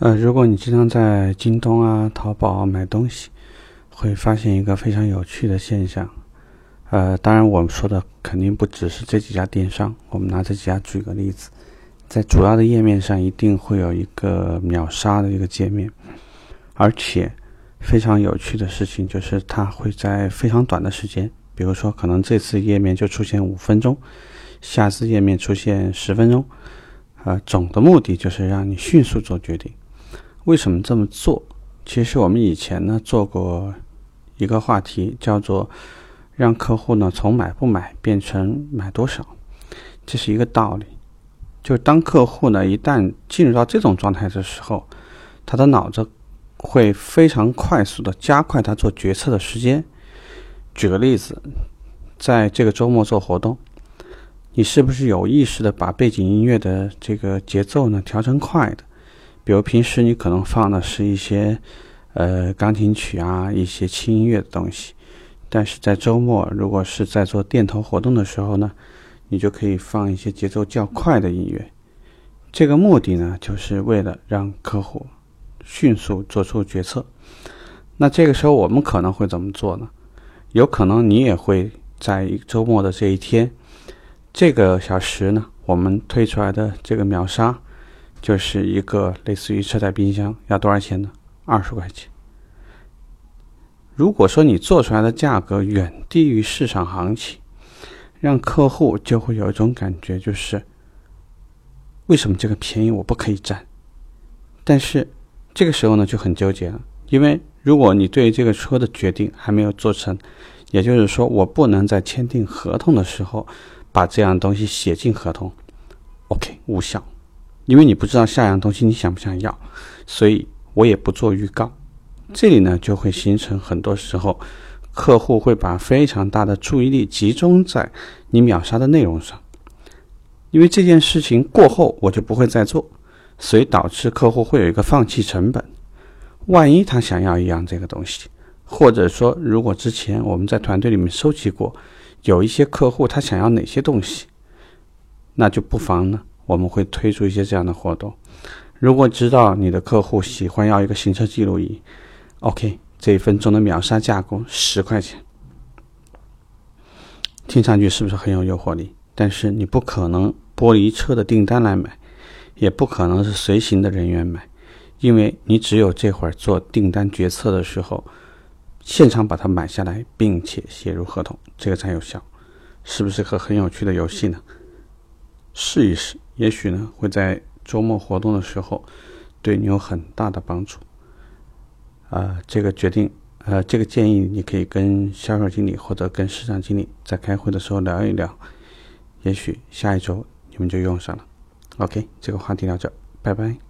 呃，如果你经常在京东啊、淘宝啊买东西，会发现一个非常有趣的现象。呃，当然我们说的肯定不只是这几家电商，我们拿这几家举个例子，在主要的页面上一定会有一个秒杀的一个界面，而且非常有趣的事情就是它会在非常短的时间，比如说可能这次页面就出现五分钟，下次页面出现十分钟，呃，总的目的就是让你迅速做决定。为什么这么做？其实我们以前呢做过一个话题，叫做让客户呢从买不买变成买多少，这是一个道理。就当客户呢一旦进入到这种状态的时候，他的脑子会非常快速的加快他做决策的时间。举个例子，在这个周末做活动，你是不是有意识的把背景音乐的这个节奏呢调成快的？比如平时你可能放的是一些，呃，钢琴曲啊，一些轻音乐的东西，但是在周末，如果是在做店头活动的时候呢，你就可以放一些节奏较快的音乐。这个目的呢，就是为了让客户迅速做出决策。那这个时候我们可能会怎么做呢？有可能你也会在周末的这一天，这个小时呢，我们推出来的这个秒杀。就是一个类似于车载冰箱，要多少钱呢？二十块钱。如果说你做出来的价格远低于市场行情，让客户就会有一种感觉，就是为什么这个便宜我不可以占？但是这个时候呢就很纠结了，因为如果你对这个车的决定还没有做成，也就是说我不能在签订合同的时候把这样东西写进合同，OK 无效。因为你不知道下样东西你想不想要，所以我也不做预告。这里呢就会形成很多时候，客户会把非常大的注意力集中在你秒杀的内容上。因为这件事情过后我就不会再做，所以导致客户会有一个放弃成本。万一他想要一样这个东西，或者说如果之前我们在团队里面收集过，有一些客户他想要哪些东西，那就不妨呢。我们会推出一些这样的活动。如果知道你的客户喜欢要一个行车记录仪，OK，这一分钟的秒杀价格十块钱，听上去是不是很有诱惑力？但是你不可能剥离车的订单来买，也不可能是随行的人员买，因为你只有这会儿做订单决策的时候，现场把它买下来，并且写入合同，这个才有效。是不是个很有趣的游戏呢？试一试。也许呢，会在周末活动的时候对你有很大的帮助。啊，这个决定，呃，这个建议你可以跟销售经理或者跟市场经理在开会的时候聊一聊。也许下一周你们就用上了。OK，这个话题到这，拜拜。